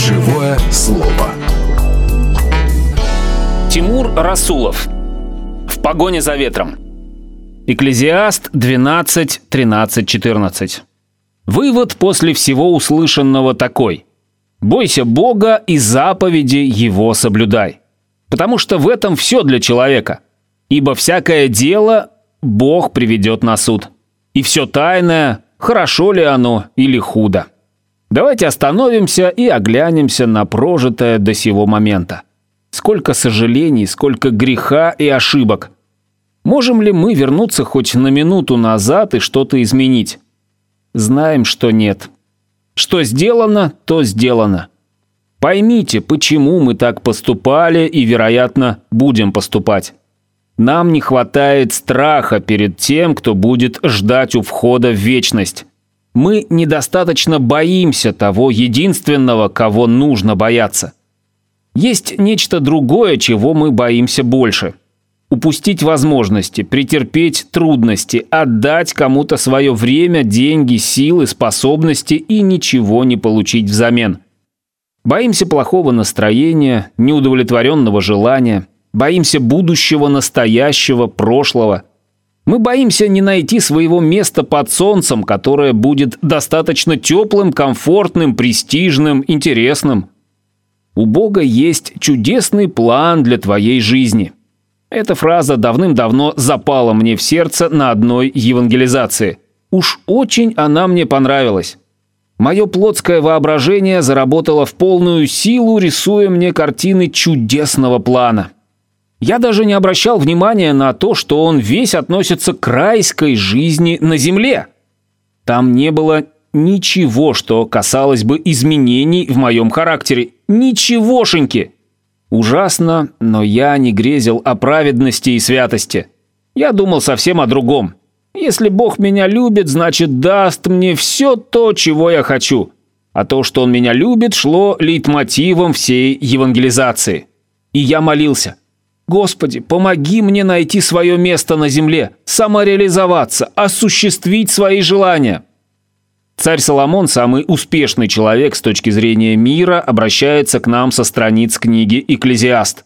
Живое слово. Тимур Расулов. В погоне за ветром. Экклезиаст 12, 13, 14. Вывод после всего услышанного такой. Бойся Бога и заповеди Его соблюдай. Потому что в этом все для человека. Ибо всякое дело Бог приведет на суд. И все тайное, хорошо ли оно или худо. Давайте остановимся и оглянемся на прожитое до сего момента. Сколько сожалений, сколько греха и ошибок. Можем ли мы вернуться хоть на минуту назад и что-то изменить? Знаем, что нет. Что сделано, то сделано. Поймите, почему мы так поступали и, вероятно, будем поступать. Нам не хватает страха перед тем, кто будет ждать у входа в вечность. Мы недостаточно боимся того единственного, кого нужно бояться. Есть нечто другое, чего мы боимся больше. Упустить возможности, претерпеть трудности, отдать кому-то свое время, деньги, силы, способности и ничего не получить взамен. Боимся плохого настроения, неудовлетворенного желания, боимся будущего, настоящего, прошлого. Мы боимся не найти своего места под солнцем, которое будет достаточно теплым, комфортным, престижным, интересным. У Бога есть чудесный план для твоей жизни – эта фраза давным-давно запала мне в сердце на одной евангелизации. Уж очень она мне понравилась. Мое плотское воображение заработало в полную силу, рисуя мне картины чудесного плана. Я даже не обращал внимания на то, что он весь относится к райской жизни на земле. Там не было ничего, что касалось бы изменений в моем характере. Ничегошеньки. Ужасно, но я не грезил о праведности и святости. Я думал совсем о другом. Если Бог меня любит, значит даст мне все то, чего я хочу. А то, что Он меня любит, шло лейтмотивом всей евангелизации. И я молился. Господи, помоги мне найти свое место на земле, самореализоваться, осуществить свои желания. Царь Соломон, самый успешный человек с точки зрения мира, обращается к нам со страниц книги «Экклезиаст».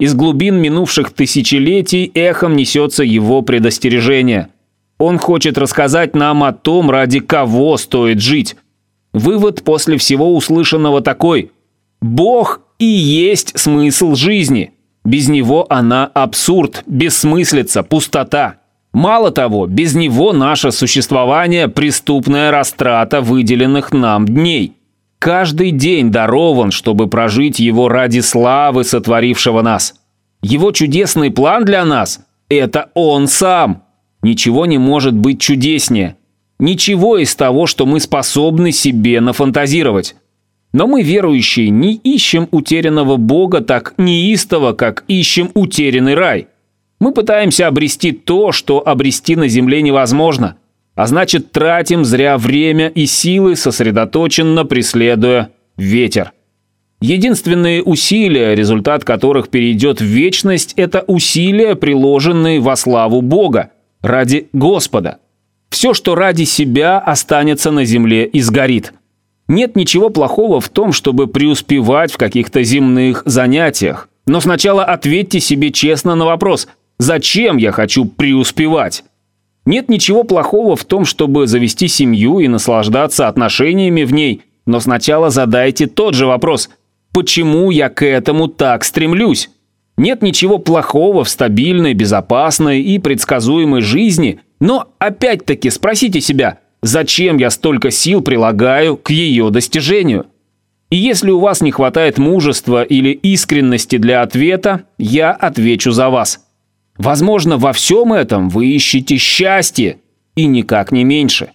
Из глубин минувших тысячелетий эхом несется его предостережение. Он хочет рассказать нам о том, ради кого стоит жить. Вывод после всего услышанного такой. Бог и есть смысл жизни. Без него она абсурд, бессмыслица, пустота. Мало того, без него наше существование – преступная растрата выделенных нам дней. Каждый день дарован, чтобы прожить его ради славы сотворившего нас. Его чудесный план для нас – это он сам. Ничего не может быть чудеснее. Ничего из того, что мы способны себе нафантазировать. Но мы, верующие, не ищем утерянного Бога так неистово, как ищем утерянный рай – мы пытаемся обрести то, что обрести на Земле невозможно, а значит тратим зря время и силы, сосредоточенно преследуя ветер. Единственные усилия, результат которых перейдет в вечность, это усилия, приложенные во славу Бога, ради Господа. Все, что ради себя, останется на земле и сгорит. Нет ничего плохого в том, чтобы преуспевать в каких-то земных занятиях. Но сначала ответьте себе честно на вопрос – Зачем я хочу преуспевать? Нет ничего плохого в том, чтобы завести семью и наслаждаться отношениями в ней, но сначала задайте тот же вопрос «Почему я к этому так стремлюсь?» Нет ничего плохого в стабильной, безопасной и предсказуемой жизни, но опять-таки спросите себя, зачем я столько сил прилагаю к ее достижению? И если у вас не хватает мужества или искренности для ответа, я отвечу за вас – Возможно, во всем этом вы ищете счастье, и никак не меньше.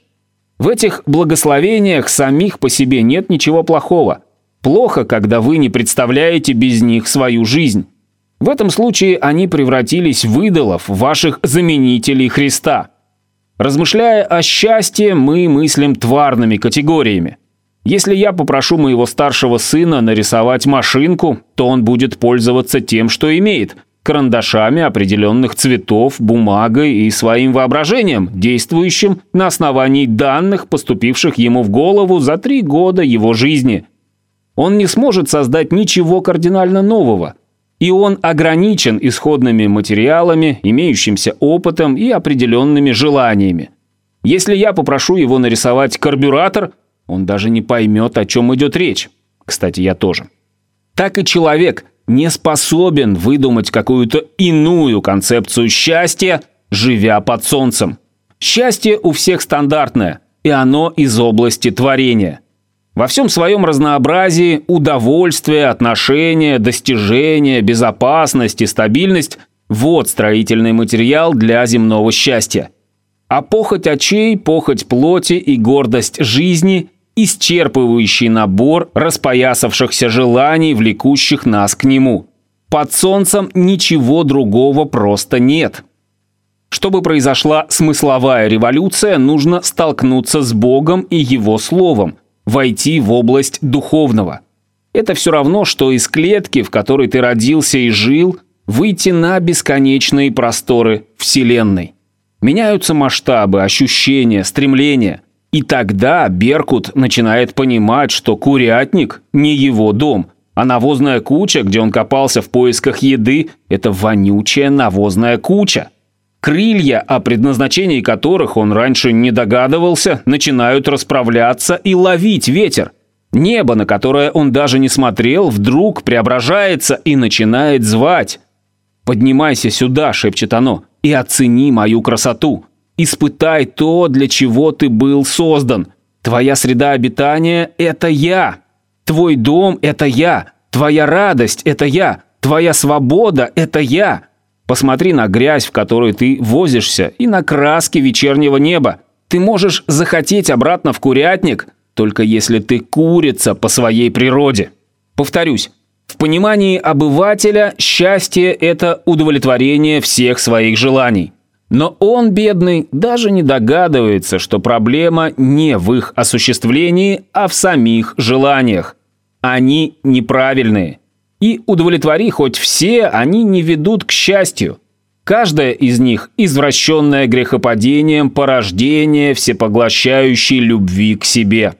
В этих благословениях самих по себе нет ничего плохого. Плохо, когда вы не представляете без них свою жизнь. В этом случае они превратились в идолов, ваших заменителей Христа. Размышляя о счастье, мы мыслим тварными категориями. Если я попрошу моего старшего сына нарисовать машинку, то он будет пользоваться тем, что имеет – карандашами определенных цветов, бумагой и своим воображением, действующим на основании данных, поступивших ему в голову за три года его жизни. Он не сможет создать ничего кардинально нового. И он ограничен исходными материалами, имеющимся опытом и определенными желаниями. Если я попрошу его нарисовать карбюратор, он даже не поймет, о чем идет речь. Кстати, я тоже. Так и человек не способен выдумать какую-то иную концепцию счастья, живя под солнцем. Счастье у всех стандартное, и оно из области творения. Во всем своем разнообразии удовольствие, отношения, достижения, безопасность и стабильность – вот строительный материал для земного счастья. А похоть очей, похоть плоти и гордость жизни – исчерпывающий набор распоясавшихся желаний, влекущих нас к нему. Под солнцем ничего другого просто нет. Чтобы произошла смысловая революция, нужно столкнуться с Богом и Его Словом, войти в область духовного. Это все равно, что из клетки, в которой ты родился и жил, выйти на бесконечные просторы Вселенной. Меняются масштабы, ощущения, стремления. И тогда Беркут начинает понимать, что курятник не его дом, а навозная куча, где он копался в поисках еды, это вонючая навозная куча. Крылья, о предназначении которых он раньше не догадывался, начинают расправляться и ловить ветер. Небо, на которое он даже не смотрел, вдруг преображается и начинает звать. «Поднимайся сюда», — шепчет оно, — «и оцени мою красоту. Испытай то, для чего ты был создан. Твоя среда обитания — это я. Твой дом — это я. Твоя радость — это я. Твоя свобода — это я. Посмотри на грязь, в которой ты возишься, и на краски вечернего неба. Ты можешь захотеть обратно в курятник, только если ты курица по своей природе. Повторюсь, в понимании обывателя счастье – это удовлетворение всех своих желаний. Но он, бедный, даже не догадывается, что проблема не в их осуществлении, а в самих желаниях. Они неправильные – и удовлетвори хоть все, они не ведут к счастью. Каждая из них – извращенное грехопадением порождение всепоглощающей любви к себе.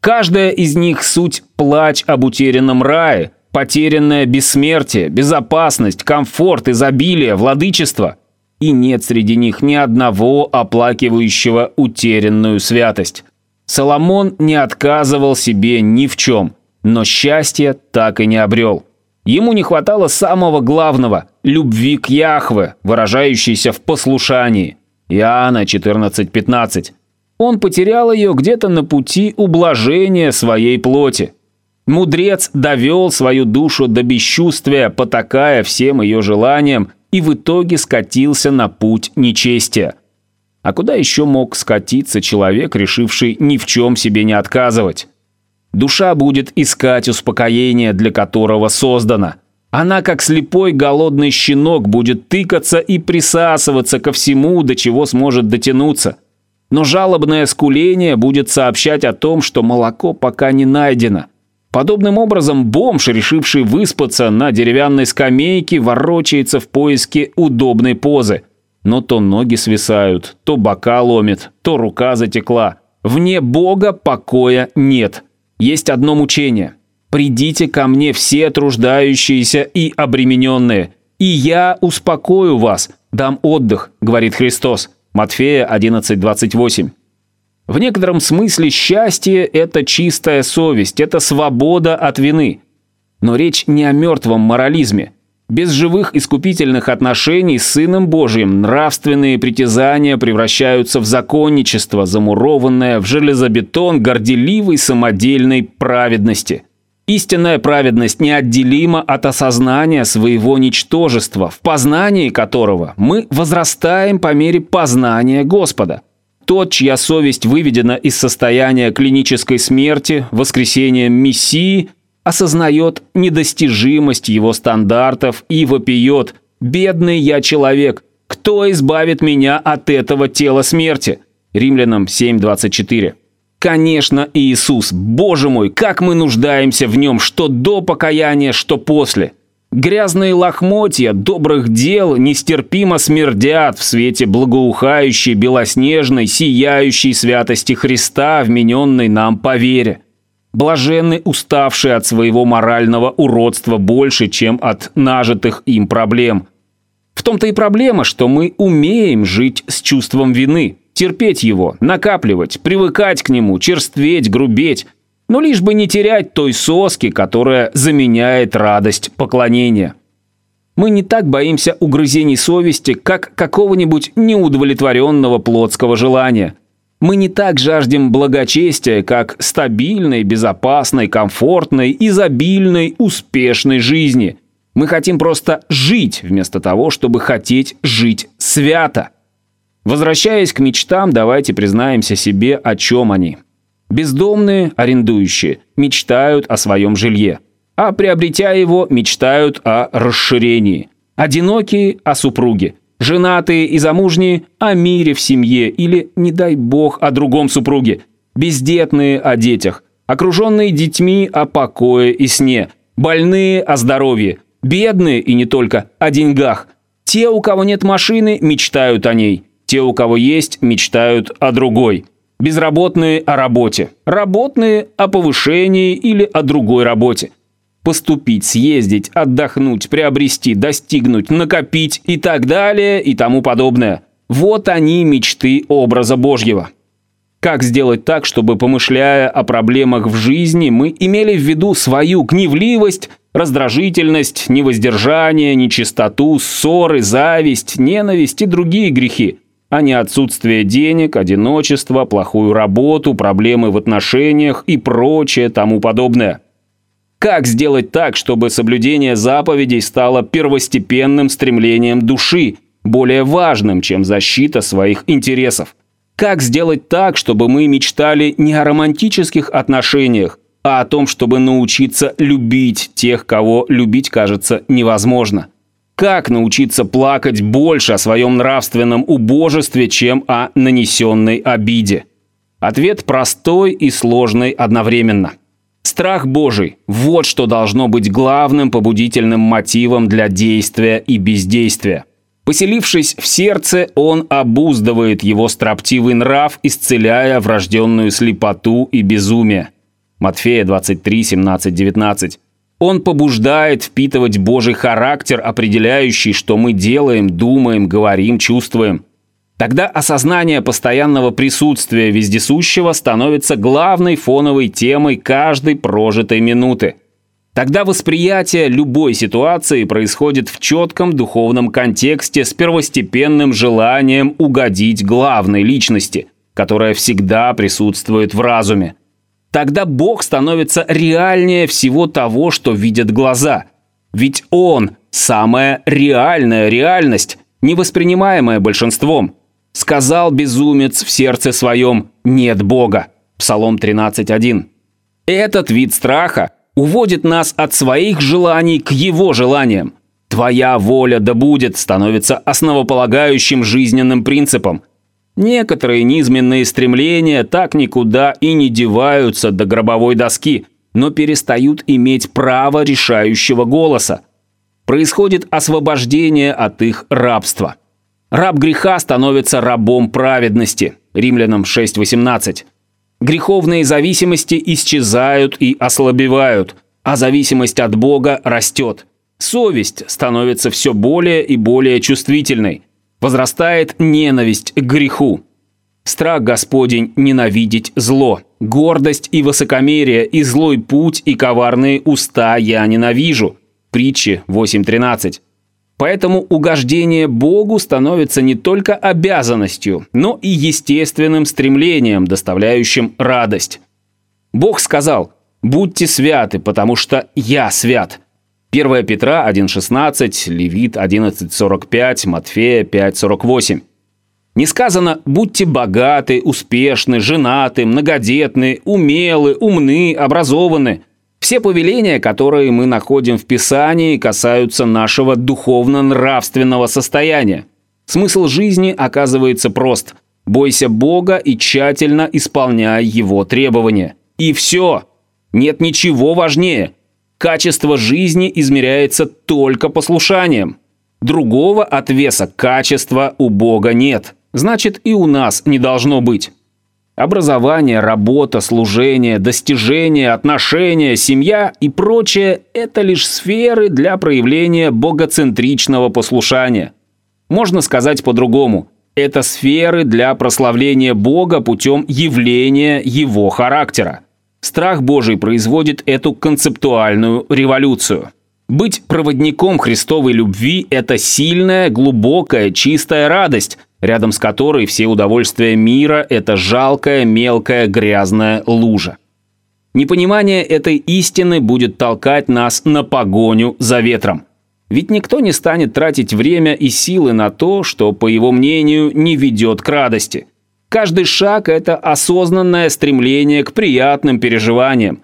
Каждая из них – суть плач об утерянном рае, потерянное бессмертие, безопасность, комфорт, изобилие, владычество. И нет среди них ни одного оплакивающего утерянную святость. Соломон не отказывал себе ни в чем, но счастья так и не обрел. Ему не хватало самого главного – любви к Яхве, выражающейся в послушании. Иоанна 14.15. Он потерял ее где-то на пути ублажения своей плоти. Мудрец довел свою душу до бесчувствия, потакая всем ее желаниям, и в итоге скатился на путь нечестия. А куда еще мог скатиться человек, решивший ни в чем себе не отказывать? Душа будет искать успокоение, для которого создана. Она, как слепой голодный щенок, будет тыкаться и присасываться ко всему, до чего сможет дотянуться. Но жалобное скуление будет сообщать о том, что молоко пока не найдено. Подобным образом бомж, решивший выспаться на деревянной скамейке, ворочается в поиске удобной позы. Но то ноги свисают, то бока ломит, то рука затекла. Вне Бога покоя нет. Есть одно мучение. «Придите ко мне все труждающиеся и обремененные, и я успокою вас, дам отдых», — говорит Христос. Матфея 11:28. В некотором смысле счастье – это чистая совесть, это свобода от вины. Но речь не о мертвом морализме. Без живых искупительных отношений с Сыном Божьим нравственные притязания превращаются в законничество, замурованное в железобетон горделивой самодельной праведности. Истинная праведность неотделима от осознания своего ничтожества, в познании которого мы возрастаем по мере познания Господа. Тот, чья совесть выведена из состояния клинической смерти, воскресением Мессии, осознает недостижимость его стандартов и вопиет «Бедный я человек! Кто избавит меня от этого тела смерти?» Римлянам 7.24. Конечно, Иисус, Боже мой, как мы нуждаемся в нем, что до покаяния, что после. Грязные лохмотья добрых дел нестерпимо смердят в свете благоухающей, белоснежной, сияющей святости Христа, вмененной нам по вере. Блаженны уставшие от своего морального уродства больше, чем от нажитых им проблем. В том-то и проблема, что мы умеем жить с чувством вины, терпеть его, накапливать, привыкать к нему, черстветь, грубеть, но лишь бы не терять той соски, которая заменяет радость поклонения. Мы не так боимся угрызений совести, как какого-нибудь неудовлетворенного плотского желания. Мы не так жаждем благочестия, как стабильной, безопасной, комфортной, изобильной, успешной жизни. Мы хотим просто жить, вместо того, чтобы хотеть жить свято. Возвращаясь к мечтам, давайте признаемся себе, о чем они. Бездомные, арендующие, мечтают о своем жилье а приобретя его, мечтают о расширении. Одинокие – о супруге. Женатые и замужние – о мире в семье или, не дай бог, о другом супруге. Бездетные – о детях. Окруженные детьми – о покое и сне. Больные – о здоровье. Бедные и не только – о деньгах. Те, у кого нет машины, мечтают о ней. Те, у кого есть, мечтают о другой. Безработные – о работе. Работные – о повышении или о другой работе поступить, съездить, отдохнуть, приобрести, достигнуть, накопить и так далее и тому подобное. Вот они мечты образа Божьего. Как сделать так, чтобы, помышляя о проблемах в жизни, мы имели в виду свою гневливость, раздражительность, невоздержание, нечистоту, ссоры, зависть, ненависть и другие грехи, а не отсутствие денег, одиночество, плохую работу, проблемы в отношениях и прочее тому подобное. Как сделать так, чтобы соблюдение заповедей стало первостепенным стремлением души, более важным, чем защита своих интересов? Как сделать так, чтобы мы мечтали не о романтических отношениях, а о том, чтобы научиться любить тех, кого любить кажется невозможно? Как научиться плакать больше о своем нравственном убожестве, чем о нанесенной обиде? Ответ простой и сложный одновременно – Страх Божий – вот что должно быть главным побудительным мотивом для действия и бездействия. Поселившись в сердце, он обуздывает его строптивый нрав, исцеляя врожденную слепоту и безумие. Матфея 23, 17, 19. Он побуждает впитывать Божий характер, определяющий, что мы делаем, думаем, говорим, чувствуем. Тогда осознание постоянного присутствия вездесущего становится главной фоновой темой каждой прожитой минуты. Тогда восприятие любой ситуации происходит в четком духовном контексте с первостепенным желанием угодить главной личности, которая всегда присутствует в разуме. Тогда Бог становится реальнее всего того, что видят глаза. Ведь Он – самая реальная реальность, невоспринимаемая большинством – Сказал безумец в сердце своем «нет Бога». Псалом 13.1. Этот вид страха уводит нас от своих желаний к его желаниям. «Твоя воля да будет» становится основополагающим жизненным принципом. Некоторые низменные стремления так никуда и не деваются до гробовой доски, но перестают иметь право решающего голоса. Происходит освобождение от их рабства. Раб греха становится рабом праведности. Римлянам 6.18. Греховные зависимости исчезают и ослабевают, а зависимость от Бога растет. Совесть становится все более и более чувствительной. Возрастает ненависть к греху. Страх Господень ненавидеть зло. Гордость и высокомерие, и злой путь, и коварные уста я ненавижу. Притчи 8.13. Поэтому угождение Богу становится не только обязанностью, но и естественным стремлением, доставляющим радость. Бог сказал «Будьте святы, потому что я свят». 1 Петра 1.16, Левит 11.45, Матфея 5.48. Не сказано «будьте богаты, успешны, женаты, многодетны, умелы, умны, образованы». Все повеления, которые мы находим в Писании, касаются нашего духовно-нравственного состояния. Смысл жизни оказывается прост. Бойся Бога и тщательно исполняй Его требования. И все. Нет ничего важнее. Качество жизни измеряется только послушанием. Другого отвеса качества у Бога нет. Значит, и у нас не должно быть. Образование, работа, служение, достижения, отношения, семья и прочее – это лишь сферы для проявления богоцентричного послушания. Можно сказать по-другому – это сферы для прославления Бога путем явления Его характера. Страх Божий производит эту концептуальную революцию. Быть проводником Христовой любви – это сильная, глубокая, чистая радость, рядом с которой все удовольствия мира – это жалкая, мелкая, грязная лужа. Непонимание этой истины будет толкать нас на погоню за ветром. Ведь никто не станет тратить время и силы на то, что, по его мнению, не ведет к радости. Каждый шаг – это осознанное стремление к приятным переживаниям.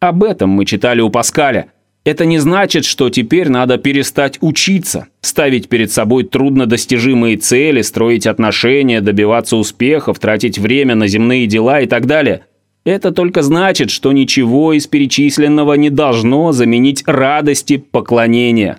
Об этом мы читали у Паскаля. Это не значит, что теперь надо перестать учиться, ставить перед собой труднодостижимые цели, строить отношения, добиваться успехов, тратить время на земные дела и так далее. Это только значит, что ничего из перечисленного не должно заменить радости поклонения.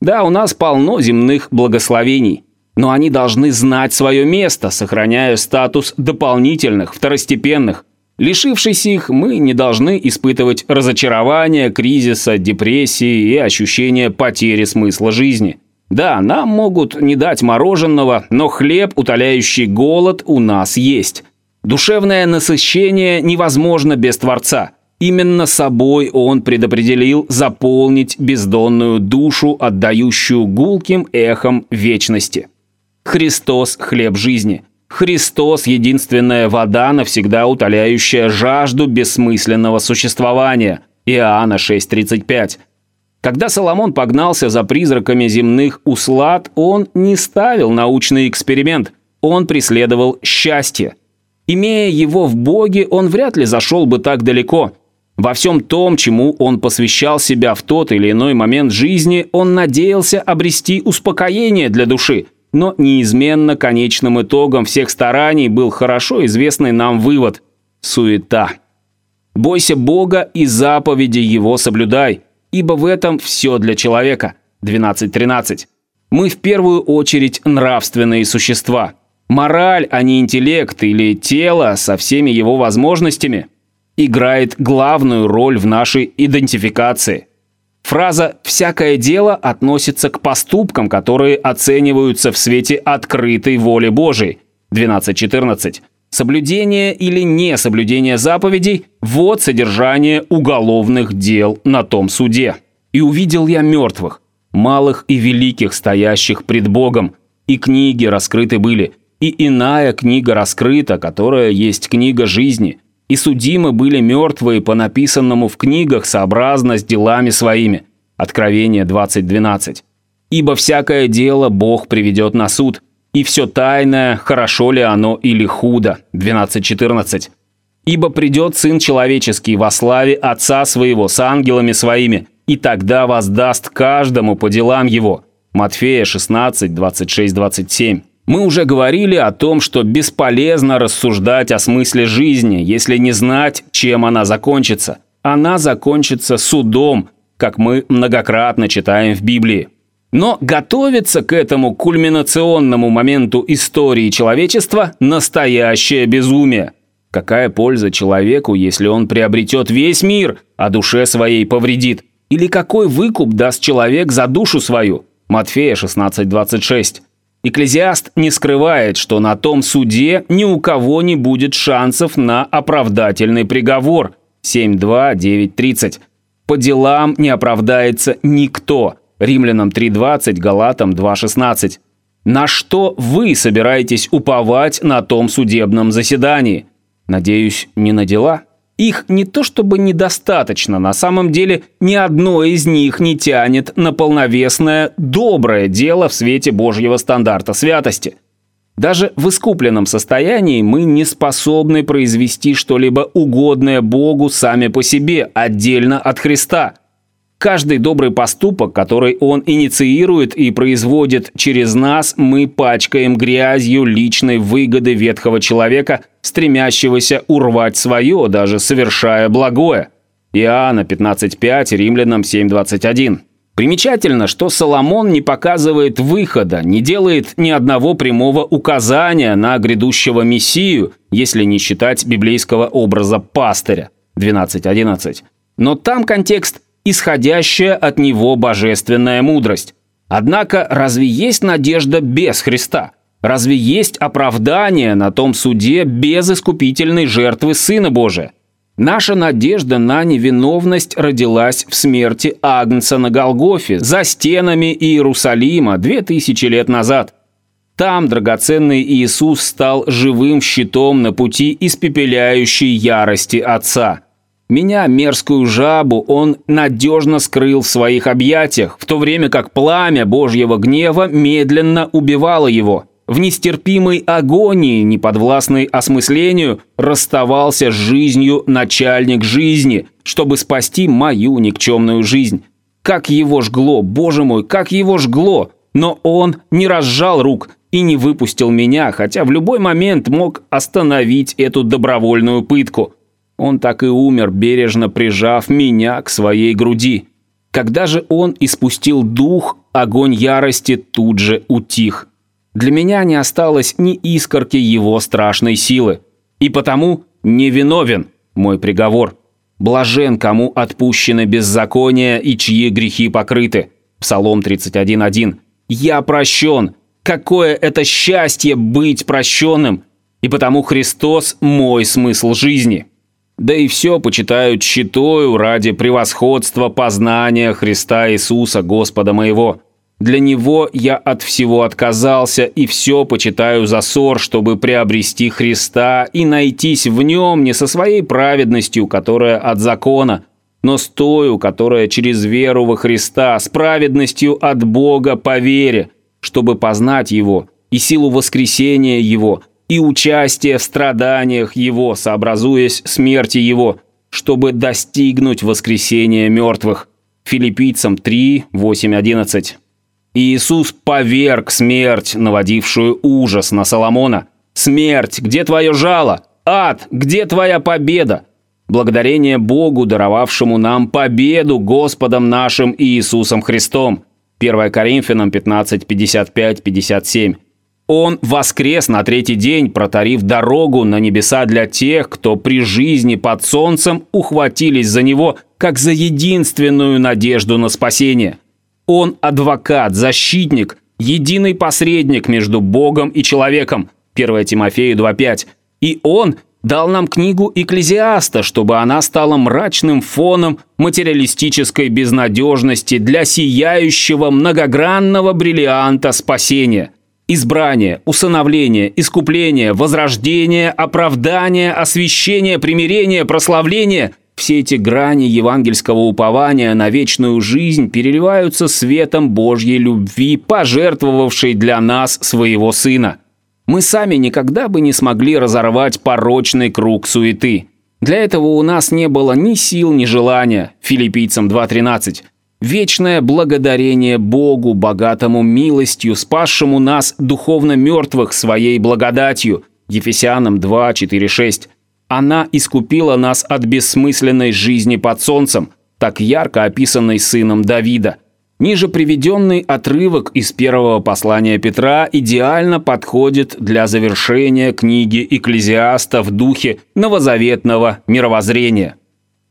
Да, у нас полно земных благословений, но они должны знать свое место, сохраняя статус дополнительных, второстепенных – Лишившись их, мы не должны испытывать разочарования, кризиса, депрессии и ощущения потери смысла жизни. Да, нам могут не дать мороженого, но хлеб, утоляющий голод, у нас есть. Душевное насыщение невозможно без Творца. Именно собой он предопределил заполнить бездонную душу, отдающую гулким эхом вечности. Христос – хлеб жизни – Христос – единственная вода, навсегда утоляющая жажду бессмысленного существования. Иоанна 6.35. Когда Соломон погнался за призраками земных услад, он не ставил научный эксперимент, он преследовал счастье. Имея его в Боге, он вряд ли зашел бы так далеко. Во всем том, чему он посвящал себя в тот или иной момент жизни, он надеялся обрести успокоение для души – но неизменно конечным итогом всех стараний был хорошо известный нам вывод – суета. «Бойся Бога и заповеди Его соблюдай, ибо в этом все для человека» 12.13. Мы в первую очередь нравственные существа. Мораль, а не интеллект или тело со всеми его возможностями играет главную роль в нашей идентификации – Фраза «всякое дело» относится к поступкам, которые оцениваются в свете открытой воли Божией. 12.14. Соблюдение или несоблюдение заповедей – вот содержание уголовных дел на том суде. «И увидел я мертвых, малых и великих, стоящих пред Богом, и книги раскрыты были, и иная книга раскрыта, которая есть книга жизни, и судимы были мертвые по написанному в книгах сообразно с делами своими. Откровение 20.12. Ибо всякое дело Бог приведет на суд, и все тайное, хорошо ли оно или худо. 12.14. Ибо придет Сын Человеческий во славе Отца Своего с ангелами Своими, и тогда воздаст каждому по делам Его. Матфея 16, 26, 27. Мы уже говорили о том, что бесполезно рассуждать о смысле жизни, если не знать, чем она закончится. Она закончится судом, как мы многократно читаем в Библии. Но готовиться к этому кульминационному моменту истории человечества – настоящее безумие. Какая польза человеку, если он приобретет весь мир, а душе своей повредит? Или какой выкуп даст человек за душу свою? Матфея 16:26. Экклезиаст не скрывает, что на том суде ни у кого не будет шансов на оправдательный приговор 7.2.9.30. По делам не оправдается никто. Римлянам 3.20, Галатам 2.16. На что вы собираетесь уповать на том судебном заседании? Надеюсь, не на дела? Их не то чтобы недостаточно, на самом деле ни одно из них не тянет на полновесное доброе дело в свете Божьего стандарта святости. Даже в искупленном состоянии мы не способны произвести что-либо угодное Богу сами по себе, отдельно от Христа – Каждый добрый поступок, который он инициирует и производит через нас, мы пачкаем грязью личной выгоды ветхого человека, стремящегося урвать свое, даже совершая благое. Иоанна 15.5, Римлянам 7.21. Примечательно, что Соломон не показывает выхода, не делает ни одного прямого указания на грядущего Мессию, если не считать библейского образа пастыря 12.11. Но там контекст исходящая от него божественная мудрость. Однако разве есть надежда без Христа? Разве есть оправдание на том суде без искупительной жертвы Сына Божия? Наша надежда на невиновность родилась в смерти Агнца на Голгофе за стенами Иерусалима две тысячи лет назад. Там драгоценный Иисус стал живым щитом на пути испепеляющей ярости Отца. Меня, мерзкую жабу, он надежно скрыл в своих объятиях, в то время как пламя Божьего гнева медленно убивало его – в нестерпимой агонии, неподвластной осмыслению, расставался с жизнью начальник жизни, чтобы спасти мою никчемную жизнь. Как его жгло, боже мой, как его жгло! Но он не разжал рук и не выпустил меня, хотя в любой момент мог остановить эту добровольную пытку. Он так и умер, бережно прижав меня к своей груди. Когда же он испустил дух, огонь ярости тут же утих. Для меня не осталось ни искорки его страшной силы. И потому невиновен мой приговор. Блажен, кому отпущено беззаконие и чьи грехи покрыты. Псалом 31.1. Я прощен. Какое это счастье быть прощенным. И потому Христос – мой смысл жизни. Да и все почитают щитою ради превосходства познания Христа Иисуса, Господа моего. Для него я от всего отказался и все почитаю за ссор, чтобы приобрести Христа и найтись в нем не со своей праведностью, которая от закона, но с тою, которая через веру во Христа, с праведностью от Бога по вере, чтобы познать Его и силу воскресения Его, и участие в страданиях Его, сообразуясь смерти Его, чтобы достигнуть воскресения мертвых. Филиппийцам 3, 8, 11. Иисус поверг смерть, наводившую ужас на Соломона. «Смерть, где твое жало? Ад, где твоя победа?» Благодарение Богу, даровавшему нам победу Господом нашим Иисусом Христом. 1 Коринфянам 15, 55, 57. Он воскрес на третий день, протарив дорогу на небеса для тех, кто при жизни под солнцем ухватились за него, как за единственную надежду на спасение – он адвокат, защитник, единый посредник между Богом и человеком. 1 Тимофею 2.5. И он дал нам книгу Экклезиаста, чтобы она стала мрачным фоном материалистической безнадежности для сияющего многогранного бриллианта спасения. Избрание, усыновление, искупление, возрождение, оправдание, освящение, примирение, прославление – все эти грани евангельского упования на вечную жизнь переливаются светом Божьей любви, пожертвовавшей для нас своего Сына. Мы сами никогда бы не смогли разорвать порочный круг суеты. Для этого у нас не было ни сил, ни желания. Филиппийцам 2.13. Вечное благодарение Богу, богатому милостью, спасшему нас, духовно мертвых, своей благодатью. Ефесянам 2.4.6. Она искупила нас от бессмысленной жизни под солнцем, так ярко описанной сыном Давида. Ниже приведенный отрывок из первого послания Петра идеально подходит для завершения книги Экклезиаста в духе новозаветного мировоззрения.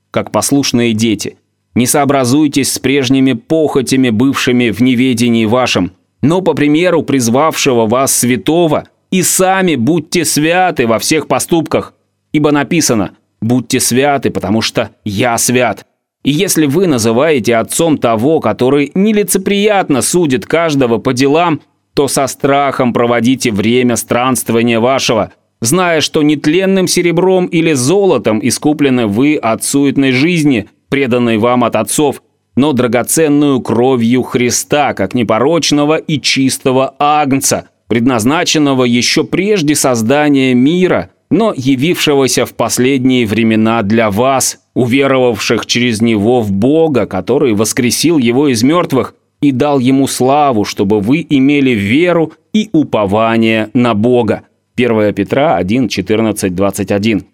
Как послушные дети, не сообразуйтесь с прежними похотями, бывшими в неведении вашем, но по примеру призвавшего вас святого, и сами будьте святы во всех поступках, Ибо написано «Будьте святы, потому что я свят». И если вы называете отцом того, который нелицеприятно судит каждого по делам, то со страхом проводите время странствования вашего, зная, что нетленным серебром или золотом искуплены вы от суетной жизни, преданной вам от отцов, но драгоценную кровью Христа, как непорочного и чистого агнца, предназначенного еще прежде создания мира – но явившегося в последние времена для вас, уверовавших через него в Бога, который воскресил его из мертвых и дал ему славу, чтобы вы имели веру и упование на Бога. 1 Петра 1, 14, 21.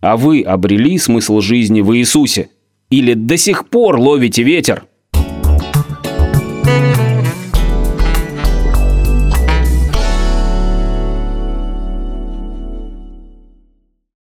А вы обрели смысл жизни в Иисусе? Или до сих пор ловите ветер?